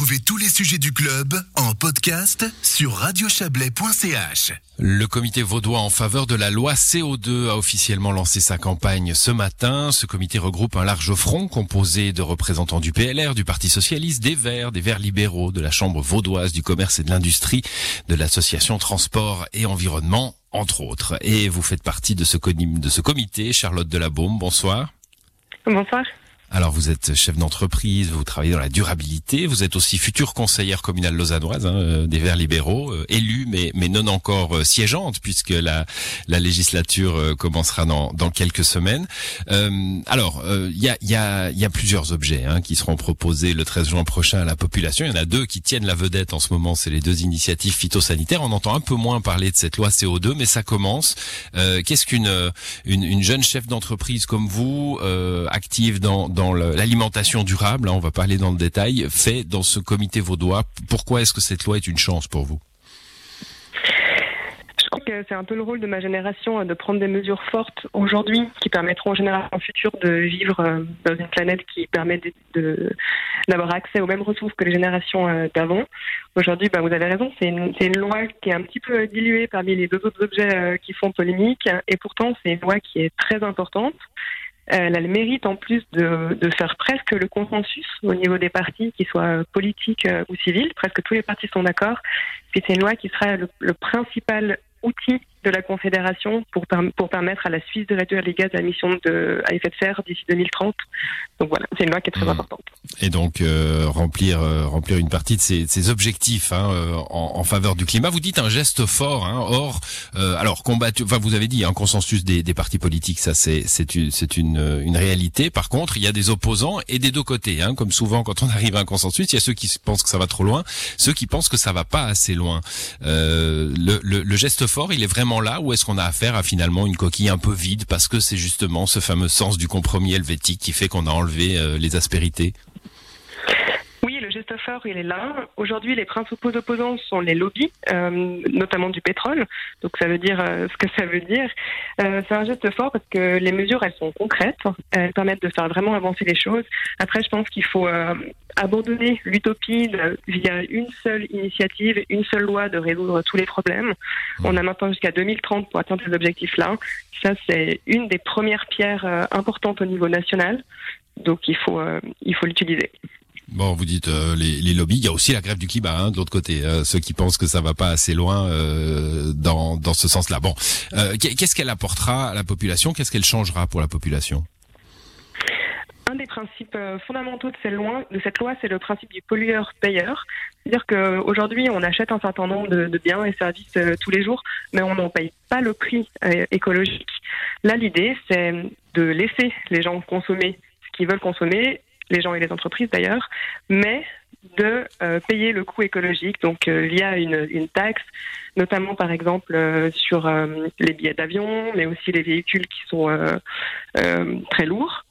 Retrouvez tous les sujets du club en podcast sur radiochablais.ch. Le comité vaudois en faveur de la loi CO2 a officiellement lancé sa campagne ce matin. Ce comité regroupe un large front composé de représentants du PLR, du Parti Socialiste, des Verts, des Verts libéraux, de la Chambre vaudoise du commerce et de l'industrie, de l'association Transport et Environnement, entre autres. Et vous faites partie de ce, de ce comité, Charlotte Delabaume. Bonsoir. Bonsoir. Alors vous êtes chef d'entreprise, vous travaillez dans la durabilité, vous êtes aussi future conseillère communale lausannoise hein, euh, des Verts libéraux, euh, élue mais mais non encore euh, siégeante puisque la la législature commencera dans dans quelques semaines. alors il y a y a y a plusieurs objets hein, qui seront proposés le 13 juin prochain à la population. Il y en a deux qui tiennent la vedette en ce moment, c'est les deux initiatives phytosanitaires. On entend un peu moins parler de cette loi CO2, mais ça commence. Qu'est-ce qu'une une, une, jeune chef d'entreprise comme vous, active dans dans l'alimentation durable, hein, on va parler dans le détail, fait dans ce comité vaudois. Pourquoi est-ce que cette loi est une chance pour vous? Je crois que c'est un peu le rôle de ma génération euh, de prendre des mesures fortes aujourd'hui qui permettront aux générations futures de vivre euh, dans une planète qui permet d'avoir accès aux mêmes ressources que les générations euh, d'avant. Aujourd'hui, bah, vous avez raison, c'est une, une, loi qui est un petit peu diluée parmi les deux autres objets qui font polémique et pourtant c'est une loi qui est très importante elle a le mérite en plus de, de, faire presque le consensus au niveau des partis, qu'ils soient politiques euh, ou civils. Presque tous les partis sont d'accord. C'est une loi qui sera le, le principal outil de la Confédération pour, pour permettre à la Suisse de réduire les gaz à émission de, à effet de serre d'ici 2030. Donc voilà, c'est une loi qui est très mmh. importante. Et donc euh, remplir euh, remplir une partie de ces, ces objectifs hein, euh, en, en, faveur du climat. Vous dites un geste fort. Hein, or, alors combattu. Enfin, vous avez dit un consensus des, des partis politiques, ça c'est c'est une c'est une, une réalité. Par contre, il y a des opposants et des deux côtés. Hein, comme souvent quand on arrive à un consensus, il y a ceux qui pensent que ça va trop loin, ceux qui pensent que ça va pas assez loin. le, le, le geste fort, il est vraiment là ou est-ce qu'on a affaire à finalement une coquille un peu vide parce que c'est justement ce fameux sens du compromis helvétique qui fait qu'on a enlevé euh, les aspérités? Fort, il est là. Aujourd'hui, les principaux opposants sont les lobbies, euh, notamment du pétrole. Donc, ça veut dire euh, ce que ça veut dire. c'est un geste fort parce que les mesures, elles sont concrètes. Elles permettent de faire vraiment avancer les choses. Après, je pense qu'il faut abandonner l'utopie via une seule initiative, une seule loi de résoudre tous les problèmes. On a maintenant jusqu'à 2030 pour atteindre ces objectifs-là. Ça, c'est une des premières pierres euh, importantes au niveau national. Donc, il faut, euh, il faut l'utiliser. Bon, vous dites euh, les, lobbies, il y a aussi la grève du climat hein, de l'autre côté, ceux qui pensent que ça va pas assez loin dans, dans ce sens-là. Bon, qu'est-ce qu'elle apportera à la population? Qu'est-ce qu'elle changera pour la population? Un des principes euh, fondamentaux de cette loi, de cette loi c'est le principe du pollueur-payeur. C'est-à-dire qu'aujourd'hui, on achète un certain nombre de, biens et services euh, tous les jours, mais on n'en paye pas le prix euh, écologique. Là, l'idée, c'est de laisser les gens consommer ce qu'ils veulent consommer, les gens et les entreprises d'ailleurs, mais de payer le coût écologique, donc via une, une, taxe, notamment par exemple sur les billets d'avion, mais aussi les véhicules qui sont très lourds.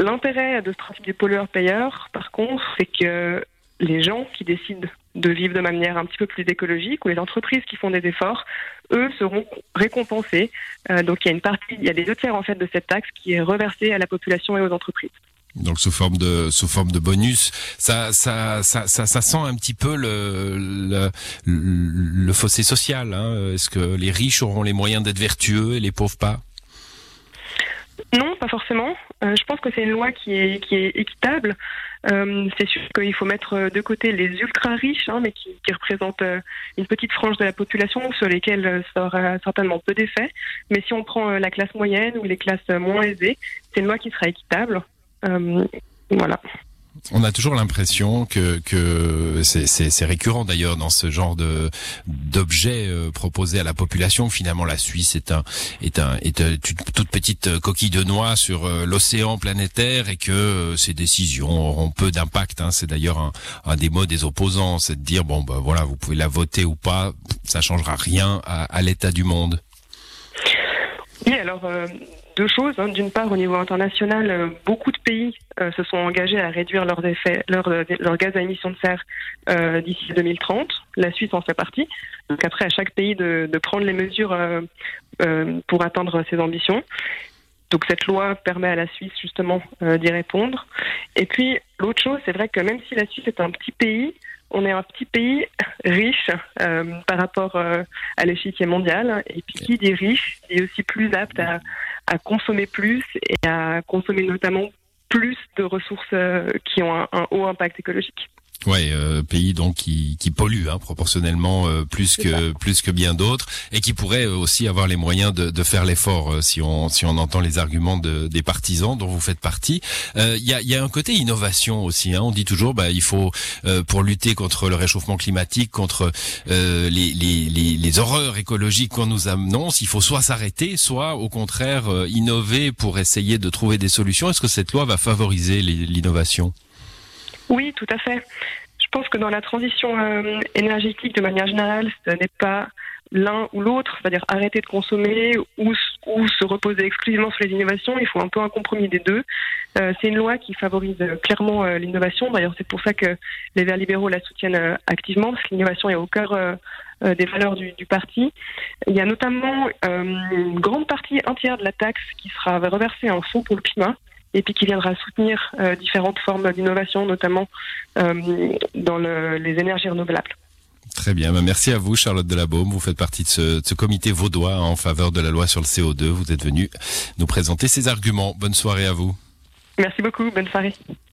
L'intérêt de ce principe du pollueur-payeur, par contre, c'est que les gens qui décident de vivre de manière un petit peu plus écologique ou les entreprises qui font des efforts, eux seront récompensés. Euh, donc il y a une partie, il y a les deux tiers en fait de cette taxe qui est reversée à la population et aux entreprises. Donc sous forme de sous forme de bonus, ça ça ça ça, sent un petit peu le le, le fossé social. Hein. Est-ce que les riches auront les moyens d'être vertueux et les pauvres pas? Non, pas forcément. Euh, je pense que c'est une loi qui est, qui est équitable. Euh, c'est sûr qu'il faut mettre de côté les ultra riches, hein, mais qui, qui représentent euh, une petite frange de la population sur lesquelles ça aura certainement peu d'effet. Mais si on prend la classe moyenne ou les classes moins aisées, c'est une loi qui sera équitable. Voilà on a toujours l'impression que, que c'est récurrent d'ailleurs dans ce genre de d'objets euh, proposés à la population. Finalement, la Suisse est un est un est une toute petite coquille de noix sur euh, l'océan planétaire et que euh, ces décisions auront peu d'impact. Hein. C'est d'ailleurs un, un, des mots des opposants, c'est de dire bon ben voilà, vous pouvez la voter ou pas, ça changera rien à, à l'état du monde. Oui, alors deux choses. Hein. D'une part, au niveau international, euh, beaucoup de pays euh, se sont engagés à réduire leurs effets, leurs leur gaz à émissions de serre euh, d'ici 2030. La Suisse en fait partie. Donc après, à chaque pays de, prendre les mesures pour atteindre ses ambitions. donc cette loi permet à la Suisse justement d'y répondre. Et puis l'autre chose, c'est vrai que même si la Suisse est un petit pays, on est un petit pays riche par rapport à l'échiquier mondial. Et puis qui dit riche, est aussi plus apte à, à consommer plus et à consommer notamment plus de ressources qui ont un haut impact écologique. Ouais, euh, pays donc qui, qui pollue hein, proportionnellement euh, plus que plus que bien d'autres et qui pourrait euh, aussi avoir les moyens de, de faire l'effort euh, si on si on entend les arguments de, des partisans dont vous faites partie. Il y, a, y a un côté innovation aussi. Hein, on dit toujours bah il faut pour lutter contre le réchauffement climatique, contre les, les, les, les, horreurs écologiques qu'on nous annonce, il faut soit s'arrêter, soit au contraire innover pour essayer de trouver des solutions. Est-ce que cette loi va favoriser l'innovation? Oui, tout à fait. Je pense que dans la transition euh, énergétique, de manière générale, ce n'est pas l'un ou l'autre, c'est-à-dire arrêter de consommer ou, ou, se reposer exclusivement sur les innovations. Il faut un peu un compromis des deux. Euh, c'est une loi qui favorise clairement euh, l'innovation. D'ailleurs, c'est pour ça que les Verts libéraux la soutiennent activement, parce que l'innovation est au cœur des valeurs du, du, parti. Il y a notamment une grande partie entière de la taxe qui sera reversée en fonds pour le climat et puis qui viendra soutenir euh, différentes formes d'innovation, notamment euh, dans le, les énergies renouvelables. Très bien, bah, merci à vous Charlotte Delabaume, vous faites partie de ce, de ce comité vaudois en faveur de la loi sur le CO2, vous êtes venue nous présenter ces arguments. Bonne soirée à vous. Merci beaucoup, bonne soirée.